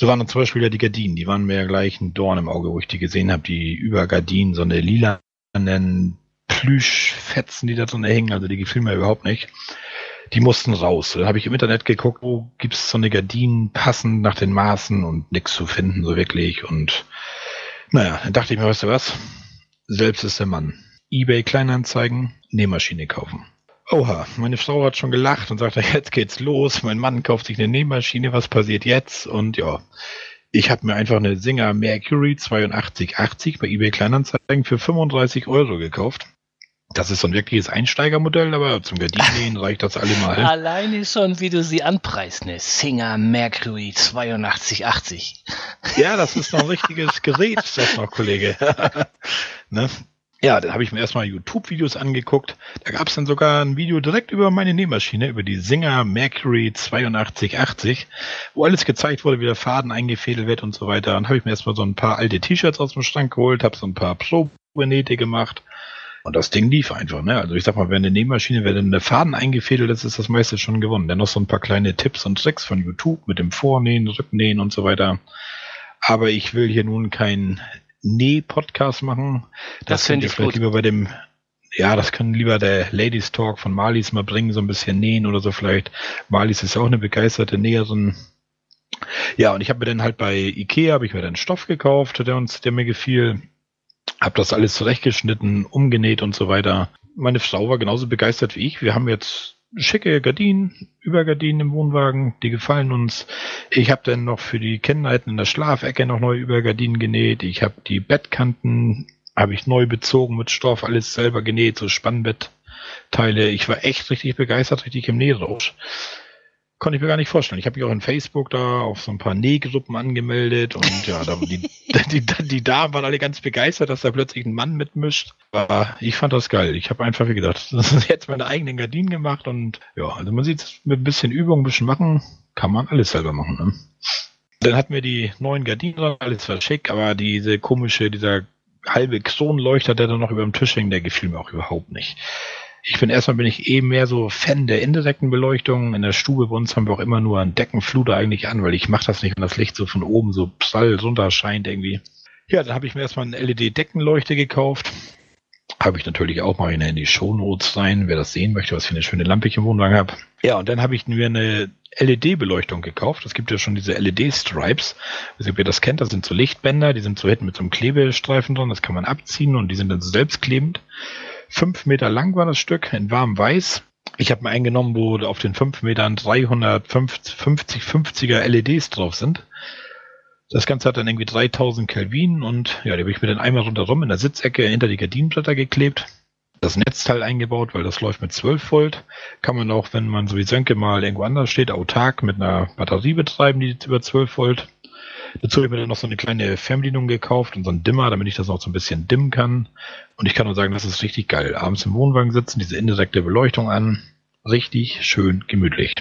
So waren dann zum Beispiel ja die Gardinen, die waren mir ja gleich ein Dorn im Auge, wo ich die gesehen habe, die über Gardinen so eine lilanen Plüschfetzen, die da drin hängen, also die gefielen mir überhaupt nicht die mussten raus. Dann habe ich im Internet geguckt, wo gibt's so eine Gardinen passend nach den Maßen und nichts zu finden, so wirklich. Und naja, dann dachte ich mir, weißt du was? Selbst ist der Mann. Ebay Kleinanzeigen, Nähmaschine kaufen. Oha, meine Frau hat schon gelacht und sagte, jetzt geht's los. Mein Mann kauft sich eine Nähmaschine, was passiert jetzt? Und ja, ich habe mir einfach eine Singer Mercury 8280 bei eBay Kleinanzeigen für 35 Euro gekauft. Das ist so ein wirkliches Einsteigermodell, aber zum Gardinennähen reicht das allemal. Alleine schon, wie du sie anpreist, ne? Singer Mercury 8280. Ja, das ist noch ein richtiges Gerät, sagt noch Kollege. ne? Ja, dann habe ich mir erstmal YouTube-Videos angeguckt. Da gab es dann sogar ein Video direkt über meine Nähmaschine, über die Singer Mercury 8280, wo alles gezeigt wurde, wie der Faden eingefädelt wird und so weiter. Dann habe ich mir erstmal so ein paar alte T-Shirts aus dem Schrank geholt, habe so ein paar Probenähte gemacht und das Ding lief einfach, ne? Also ich sag mal, wenn eine Nähmaschine, wenn eine Faden eingefädelt ist, ist das meiste schon gewonnen. Dann noch so ein paar kleine Tipps und Tricks von YouTube mit dem Vornähen, Rücknähen und so weiter. Aber ich will hier nun keinen Näh-Podcast machen. Das, das finde ich vielleicht gut. lieber bei dem, ja, das kann lieber der Ladies Talk von Marlies mal bringen, so ein bisschen nähen oder so vielleicht. Marlies ist ja auch eine begeisterte Näherin. Ja, und ich habe mir dann halt bei Ikea, habe ich mir dann Stoff gekauft, der uns, der mir gefiel habe das alles zurechtgeschnitten, umgenäht und so weiter. Meine Frau war genauso begeistert wie ich. Wir haben jetzt schicke Gardinen, Übergardinen im Wohnwagen, die gefallen uns. Ich habe dann noch für die Kennleiten in der Schlafecke noch neue Übergardinen genäht. Ich habe die Bettkanten habe ich neu bezogen mit Stoff, alles selber genäht, so Spannbettteile. Ich war echt richtig begeistert, richtig im Nährausch. Konnte ich mir gar nicht vorstellen. Ich habe mich auch in Facebook da auf so ein paar Nähgruppen angemeldet und ja, da, die, die, die, Damen waren alle ganz begeistert, dass da plötzlich ein Mann mitmischt. Aber ich fand das geil. Ich habe einfach wie gedacht, das ist jetzt meine eigenen Gardinen gemacht und ja, also man sieht mit ein bisschen Übung, ein bisschen machen, kann man alles selber machen. Ne? Dann hatten wir die neuen Gardinen alles war schick, aber diese komische, dieser halbe Kronleuchter, der dann noch über dem Tisch hängt, der gefiel mir auch überhaupt nicht. Ich bin erstmal bin ich eben mehr so Fan der indirekten Beleuchtung. In der Stube bei uns haben wir auch immer nur einen Deckenfluter eigentlich an, weil ich mache das nicht, wenn das Licht so von oben so prall runter scheint irgendwie. Ja, dann habe ich mir erstmal eine LED-Deckenleuchte gekauft. Habe ich natürlich auch mal in die Shownotes rein, wer das sehen möchte, was für eine schöne Lampe ich im Wohnwagen habe. Ja, und dann habe ich mir eine LED-Beleuchtung gekauft. Es gibt ja schon diese LED-Stripes. Also, ob ihr das kennt, das sind so Lichtbänder, die sind so hinten mit so einem Klebestreifen dran, das kann man abziehen und die sind dann selbstklebend. Fünf Meter lang war das Stück, in warm weiß. Ich habe mir eingenommen, wo auf den fünf Metern 350 50er LEDs drauf sind. Das Ganze hat dann irgendwie 3000 Kelvin und ja, die habe ich mir dann einmal rundherum in der Sitzecke hinter die Gardinenblätter geklebt. Das Netzteil eingebaut, weil das läuft mit 12 Volt. Kann man auch, wenn man so wie Sönke mal irgendwo anders steht, autark mit einer Batterie betreiben, die über 12 Volt. Dazu habe ich mir dann noch so eine kleine Fernbedienung gekauft und so einen Dimmer, damit ich das auch so ein bisschen dimmen kann. Und ich kann nur sagen, das ist richtig geil. Abends im Wohnwagen sitzen, diese indirekte Beleuchtung an. Richtig schön gemütlich.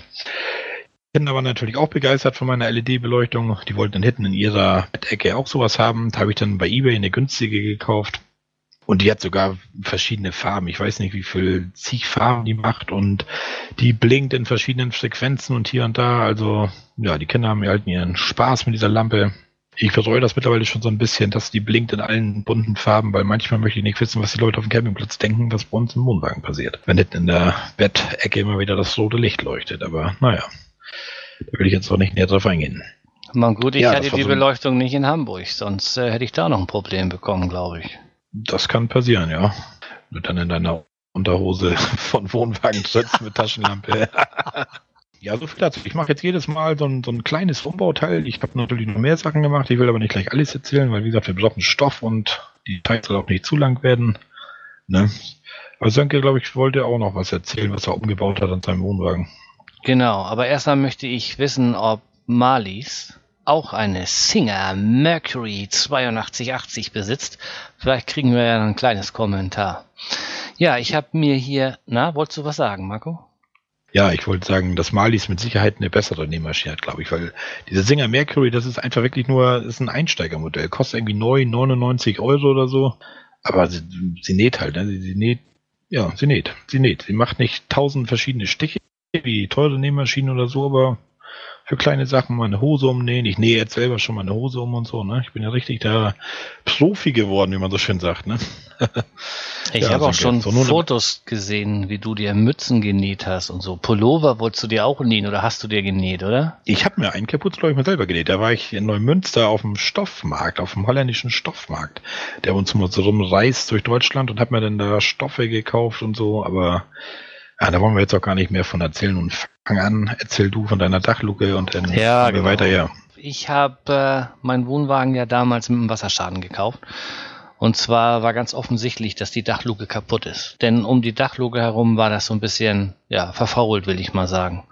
Kinder waren natürlich auch begeistert von meiner LED-Beleuchtung. Die wollten dann hinten in ihrer Bettecke auch sowas haben. Da habe ich dann bei eBay eine günstige gekauft. Und die hat sogar verschiedene Farben. Ich weiß nicht, wie viel zig Farben die macht und die blinkt in verschiedenen Frequenzen und hier und da. Also, ja, die Kinder haben halt ihren Spaß mit dieser Lampe. Ich versäue das mittlerweile schon so ein bisschen, dass die blinkt in allen bunten Farben, weil manchmal möchte ich nicht wissen, was die Leute auf dem Campingplatz denken, was bei uns im Wohnwagen passiert. Wenn nicht in der Bettecke immer wieder das rote Licht leuchtet. Aber naja. Da will ich jetzt auch nicht näher drauf eingehen. Man gut, ich ja, hatte die so Beleuchtung nicht in Hamburg, sonst äh, hätte ich da noch ein Problem bekommen, glaube ich. Das kann passieren, ja. Du dann in deiner Unterhose von Wohnwagen trittst mit Taschenlampe. ja, so viel dazu. Ich mache jetzt jedes Mal so ein, so ein kleines Umbauteil. Ich habe natürlich noch mehr Sachen gemacht. Ich will aber nicht gleich alles erzählen, weil wie gesagt, wir brauchen Stoff und die Zeit soll auch nicht zu lang werden. Ne? Aber Sönke, glaube ich, wollte auch noch was erzählen, was er umgebaut hat an seinem Wohnwagen. Genau, aber erstmal möchte ich wissen, ob Marlies auch eine Singer Mercury 8280 besitzt. Vielleicht kriegen wir ja ein kleines Kommentar. Ja, ich habe mir hier, na, wolltest du was sagen, Marco? Ja, ich wollte sagen, dass Marlies mit Sicherheit eine bessere Nähmaschine hat, glaube ich, weil diese Singer Mercury, das ist einfach wirklich nur, ist ein Einsteigermodell, kostet irgendwie neu 99 Euro oder so, aber sie, sie näht halt, ne? sie, sie näht, ja, sie näht, sie näht, sie macht nicht tausend verschiedene Stiche, wie teure Nähmaschinen oder so, aber für kleine Sachen mal eine Hose umnähen. Ich nähe jetzt selber schon mal eine Hose um und so, ne? Ich bin ja richtig der Profi geworden, wie man so schön sagt, ne? ich ja, habe auch schon so Fotos gesehen, wie du dir Mützen genäht hast und so. Pullover wolltest du dir auch nähen oder hast du dir genäht, oder? Ich habe mir einen Kaputt, glaube ich, mal selber genäht. Da war ich in Neumünster auf dem Stoffmarkt, auf dem holländischen Stoffmarkt, der uns mal so rumreist durch Deutschland und habe mir dann da Stoffe gekauft und so, aber ja, da wollen wir jetzt auch gar nicht mehr von erzählen und fang an, erzähl du von deiner Dachluke und dann ja, wir genau. weiter her. Ich habe äh, meinen Wohnwagen ja damals mit einem Wasserschaden gekauft. Und zwar war ganz offensichtlich, dass die Dachluke kaputt ist. Denn um die Dachluke herum war das so ein bisschen, ja, verfault, will ich mal sagen.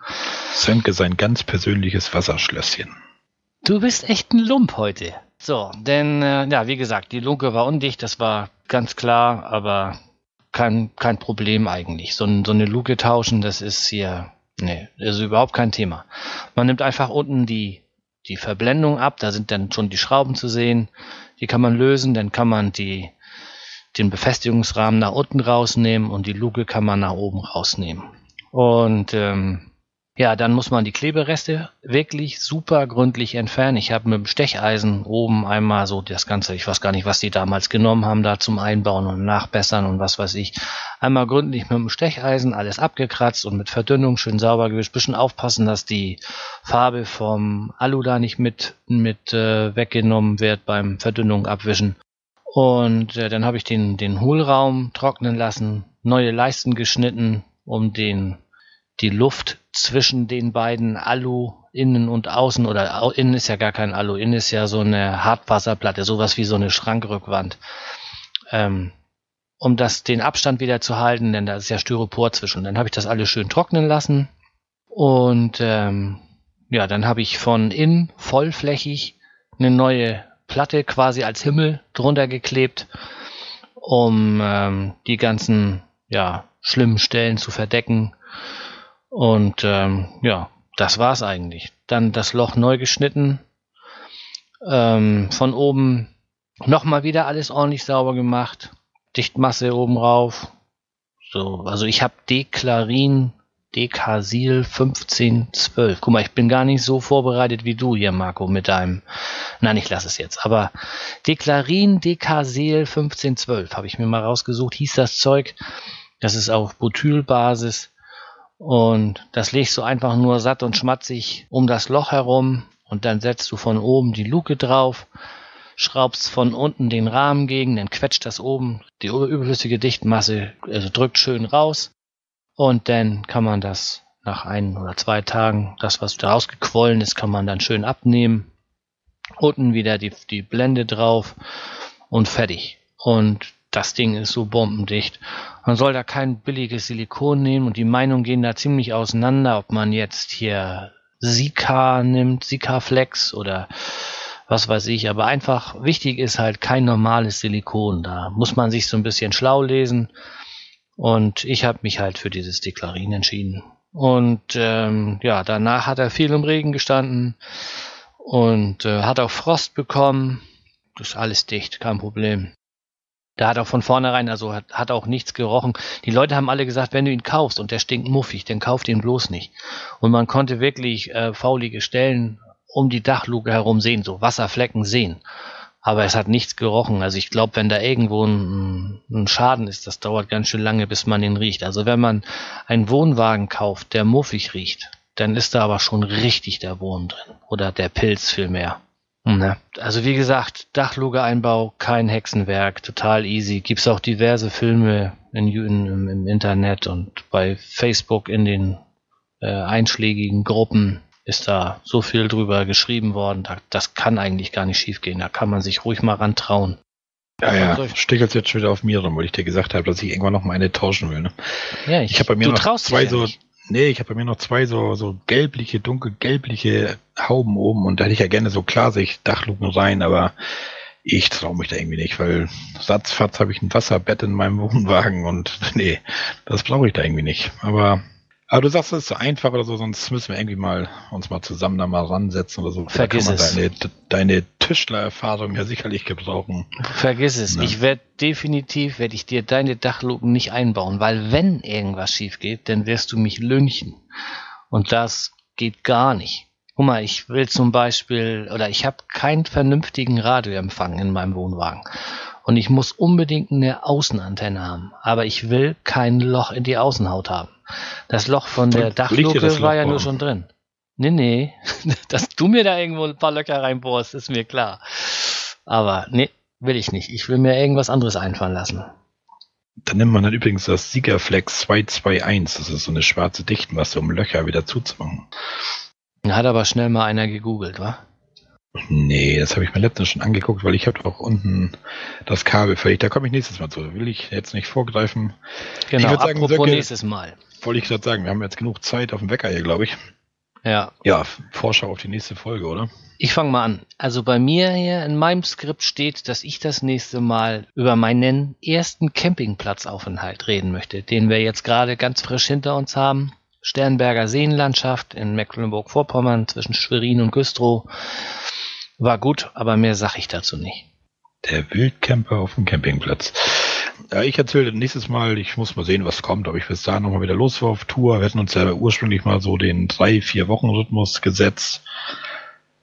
Sönke sein ganz persönliches Wasserschlösschen. Du bist echt ein Lump heute. So, denn, äh, ja, wie gesagt, die Luke war undicht, das war ganz klar, aber kein, kein Problem eigentlich. So, so eine Luke tauschen, das ist hier, nee, ist überhaupt kein Thema. Man nimmt einfach unten die, die Verblendung ab, da sind dann schon die Schrauben zu sehen, die kann man lösen, dann kann man die, den Befestigungsrahmen nach unten rausnehmen und die Luke kann man nach oben rausnehmen. Und ähm, ja, dann muss man die Klebereste wirklich super gründlich entfernen. Ich habe mit dem Stecheisen oben einmal so das Ganze, ich weiß gar nicht, was die damals genommen haben, da zum Einbauen und Nachbessern und was weiß ich. Einmal gründlich mit dem Stecheisen alles abgekratzt und mit Verdünnung schön sauber gewischt. Bisschen aufpassen, dass die Farbe vom Alu da nicht mit, mit äh, weggenommen wird beim Verdünnung abwischen. Und äh, dann habe ich den, den Hohlraum trocknen lassen, neue Leisten geschnitten, um den die Luft zwischen den beiden Alu innen und außen oder innen ist ja gar kein Alu, innen ist ja so eine Hartwasserplatte, sowas wie so eine Schrankrückwand. Ähm, um das den Abstand wieder zu halten, denn da ist ja Styropor zwischen. Dann habe ich das alles schön trocknen lassen und ähm, ja, dann habe ich von innen vollflächig eine neue Platte quasi als Himmel drunter geklebt, um ähm, die ganzen ja schlimmen Stellen zu verdecken und ähm, ja, das war's eigentlich. Dann das Loch neu geschnitten, ähm, von oben Nochmal wieder alles ordentlich sauber gemacht. Dichtmasse oben rauf. So, also ich habe Deklarin Dekasil 1512. Guck mal, ich bin gar nicht so vorbereitet wie du hier, Marco, mit deinem. Nein, ich lasse es jetzt. Aber Deklarin Dekasil 1512 habe ich mir mal rausgesucht, hieß das Zeug. Das ist auf Butylbasis. Und das legst du einfach nur satt und schmatzig um das Loch herum und dann setzt du von oben die Luke drauf, schraubst von unten den Rahmen gegen, dann quetscht das oben die überflüssige Dichtmasse, also drückt schön raus und dann kann man das nach ein oder zwei Tagen, das was daraus gequollen ist, kann man dann schön abnehmen. Unten wieder die, die Blende drauf und fertig. Und das Ding ist so bombendicht. Man soll da kein billiges Silikon nehmen und die Meinungen gehen da ziemlich auseinander, ob man jetzt hier Sika nimmt, Sika Flex oder was weiß ich. Aber einfach wichtig ist halt kein normales Silikon. Da muss man sich so ein bisschen schlau lesen. Und ich habe mich halt für dieses Deklarin entschieden. Und ähm, ja, danach hat er viel im Regen gestanden und äh, hat auch Frost bekommen. Das ist alles dicht, kein Problem. Da hat auch von vornherein, also hat, hat auch nichts gerochen. Die Leute haben alle gesagt, wenn du ihn kaufst und der stinkt muffig, dann kauf den bloß nicht. Und man konnte wirklich äh, faulige Stellen um die Dachluke herum sehen, so Wasserflecken sehen aber es hat nichts gerochen. Also ich glaube, wenn da irgendwo ein, ein, Schaden ist, das dauert ganz schön lange, bis man ihn riecht. Also wenn man einen Wohnwagen kauft, der muffig riecht, dann ist da aber schon richtig der Wurm drin. Oder der Pilz vielmehr. Ne? Also wie gesagt, Dachlugeeinbau, kein Hexenwerk, total easy. Gibt's auch diverse Filme in, in, im Internet und bei Facebook in den äh, einschlägigen Gruppen ist da so viel drüber geschrieben worden. Da, das kann eigentlich gar nicht schiefgehen. Da kann man sich ruhig mal ran trauen. Ja, ja, stichelt jetzt schon wieder auf mir rum, weil ich dir gesagt habe, dass ich irgendwann noch mal eine tauschen will. Ne? Ja, ich, ich habe bei mir noch zwei so, ja nee, ich habe bei mir noch zwei so, so gelbliche, dunkelgelbliche Hauben oben und da hätte ich ja gerne so Klarsicht-Dachluken rein, aber ich traue mich da irgendwie nicht, weil Satzfatz habe ich ein Wasserbett in meinem Wohnwagen und nee, das brauche ich da irgendwie nicht. Aber aber du sagst, es ist so einfach oder so, sonst müssen wir irgendwie mal uns mal zusammen da mal ransetzen oder so. Vergiss da kann man es. Deine, deine Tischlererfahrung ja sicherlich gebrauchen. Vergiss es. Ne? Ich werde definitiv, werde ich dir deine Dachluken nicht einbauen, weil wenn irgendwas schief geht, dann wirst du mich lünchen. Und das geht gar nicht. Guck mal, ich will zum Beispiel, oder ich habe keinen vernünftigen Radioempfang in meinem Wohnwagen. Und ich muss unbedingt eine Außenantenne haben. Aber ich will kein Loch in die Außenhaut haben. Das Loch von der Dachluke war ja nur schon drin. Nee, nee. Dass du mir da irgendwo ein paar Löcher reinbohrst, ist mir klar. Aber nee, will ich nicht. Ich will mir irgendwas anderes einfallen lassen. Dann nimmt man dann übrigens das Siegerflex 221. Das ist so eine schwarze Dichtmasse, um Löcher wieder zuzumachen. Hat aber schnell mal einer gegoogelt, wa? Nee, das habe ich mir letztens schon angeguckt, weil ich habe auch unten das Kabel fertig. Da komme ich nächstes Mal zu. Will ich jetzt nicht vorgreifen. Genau, ich sagen, Söcke, nächstes Mal. Wollte ich gerade sagen, wir haben jetzt genug Zeit auf dem Wecker hier, glaube ich. Ja. Ja, Vorschau auf die nächste Folge, oder? Ich fange mal an. Also bei mir hier in meinem Skript steht, dass ich das nächste Mal über meinen ersten Campingplatzaufenthalt reden möchte, den wir jetzt gerade ganz frisch hinter uns haben. Sternberger Seenlandschaft in Mecklenburg-Vorpommern zwischen Schwerin und Güstrow. War gut, aber mehr sag ich dazu nicht. Der Wildcamper auf dem Campingplatz. Ja, ich erzähle nächstes Mal, ich muss mal sehen, was kommt, ob ich bis dahin nochmal wieder los war auf Tour. Wir hatten uns ja ursprünglich mal so den drei, vier Wochen Rhythmus gesetzt.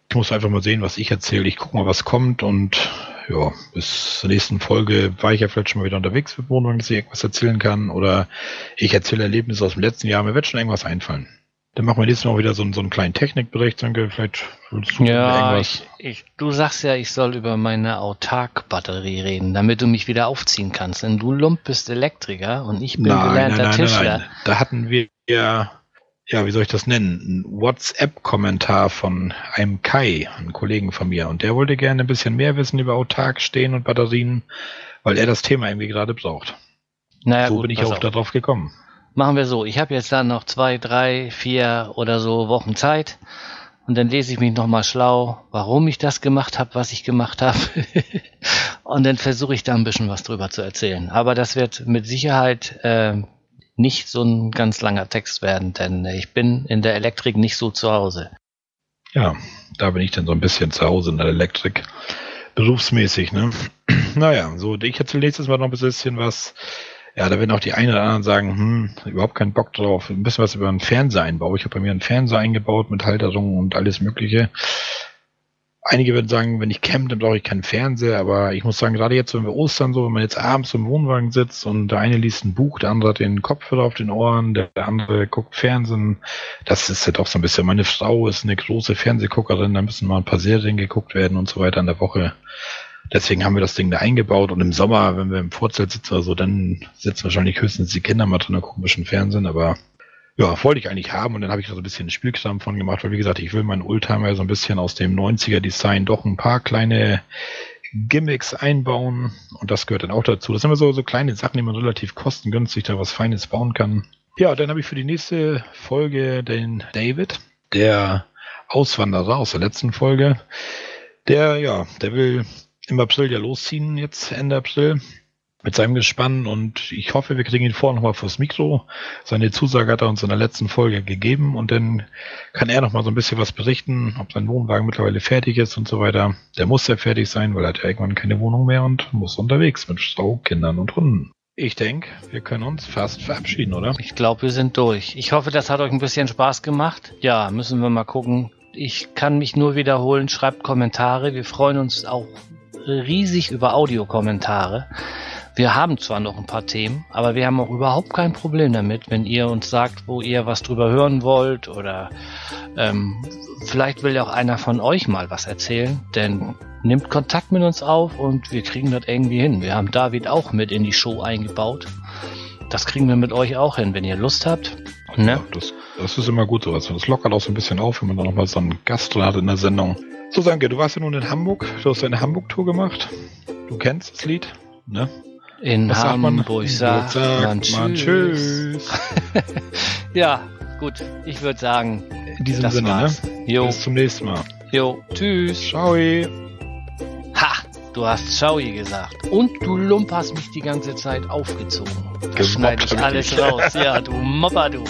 Ich muss einfach mal sehen, was ich erzähle. Ich gucke mal, was kommt und ja, bis zur nächsten Folge war ich ja vielleicht schon mal wieder unterwegs mit Wohnung, dass ich irgendwas erzählen kann oder ich erzähle Erlebnisse aus dem letzten Jahr. Mir wird schon irgendwas einfallen. Dann machen wir nächstes Mal wieder so, so einen kleinen Technikbericht. Danke, vielleicht willst du ja, irgendwas. Ich, ich, du sagst ja, ich soll über meine Autark-Batterie reden, damit du mich wieder aufziehen kannst. Denn du Lump bist Elektriker und ich bin nein, gelernter nein, nein, Tischler. Nein, Da hatten wir ja, ja, wie soll ich das nennen? Ein WhatsApp-Kommentar von einem Kai, einem Kollegen von mir. Und der wollte gerne ein bisschen mehr wissen über Autark stehen und Batterien, weil er das Thema irgendwie gerade braucht. Naja, so gut, bin ich auch auf. darauf gekommen. Machen wir so. Ich habe jetzt dann noch zwei, drei, vier oder so Wochen Zeit. Und dann lese ich mich nochmal schlau, warum ich das gemacht habe, was ich gemacht habe. und dann versuche ich da ein bisschen was drüber zu erzählen. Aber das wird mit Sicherheit äh, nicht so ein ganz langer Text werden, denn ich bin in der Elektrik nicht so zu Hause. Ja, da bin ich dann so ein bisschen zu Hause in der Elektrik. berufsmäßig, ne? naja, so, ich erzähle nächstes Mal noch ein bisschen was. Ja, da werden auch die einen oder anderen sagen, hm, überhaupt keinen Bock drauf. Ein bisschen was über einen Fernseher einbauen. Ich habe bei mir einen Fernseher eingebaut mit Halterung und alles Mögliche. Einige würden sagen, wenn ich camp, dann brauche ich keinen Fernseher, aber ich muss sagen, gerade jetzt, wenn wir Ostern so, wenn man jetzt abends im Wohnwagen sitzt und der eine liest ein Buch, der andere hat den Kopfhörer auf den Ohren, der andere guckt Fernsehen, das ist ja doch so ein bisschen, meine Frau ist eine große Fernsehguckerin, da müssen mal ein paar Serien geguckt werden und so weiter in der Woche. Deswegen haben wir das Ding da eingebaut und im Sommer, wenn wir im Vorzelt sitzen oder so, dann sitzen wahrscheinlich höchstens die Kinder mal drin und bisschen Fernsehen, aber ja, wollte ich eigentlich haben und dann habe ich da so ein bisschen Spielkram von gemacht, weil wie gesagt, ich will meinen Oldtimer so ein bisschen aus dem 90er Design doch ein paar kleine Gimmicks einbauen und das gehört dann auch dazu. Das sind immer so, so kleine Sachen, die man relativ kostengünstig da was Feines bauen kann. Ja, dann habe ich für die nächste Folge den David, der Auswanderer aus der letzten Folge. Der, ja, der will im April ja losziehen, jetzt Ende April mit seinem Gespann und ich hoffe, wir kriegen ihn vorher nochmal fürs Mikro. Seine Zusage hat er uns in der letzten Folge gegeben und dann kann er nochmal so ein bisschen was berichten, ob sein Wohnwagen mittlerweile fertig ist und so weiter. Der muss ja fertig sein, weil er hat ja irgendwann keine Wohnung mehr und muss unterwegs mit Frau, Kindern und Hunden. Ich denke, wir können uns fast verabschieden, oder? Ich glaube, wir sind durch. Ich hoffe, das hat euch ein bisschen Spaß gemacht. Ja, müssen wir mal gucken. Ich kann mich nur wiederholen. Schreibt Kommentare. Wir freuen uns auch riesig über Audiokommentare. Wir haben zwar noch ein paar Themen, aber wir haben auch überhaupt kein Problem damit, wenn ihr uns sagt, wo ihr was drüber hören wollt oder ähm, vielleicht will ja auch einer von euch mal was erzählen, denn nehmt Kontakt mit uns auf und wir kriegen das irgendwie hin. Wir haben David auch mit in die Show eingebaut. Das kriegen wir mit euch auch hin, wenn ihr Lust habt. Ne? Ja, das, das ist immer gut sowas. Das lockert auch so ein bisschen auf, wenn man dann nochmal so einen Gast hat in der Sendung. So, Sanke, du warst ja nun in Hamburg. Du hast eine Hamburg-Tour gemacht. Du kennst das Lied, ne? In Was Hamburg sagt, sagt man, man Tschüss. ja, gut. Ich würde sagen, in diesem Sinne, ne? war's. ne? Jo. Bis zum nächsten Mal. Jo, tschüss. Ciao. Ha, du hast Ciao gesagt. Und du Lump hast mich die ganze Zeit aufgezogen. Das schneide ich alles raus. Ja, du Mopper, du.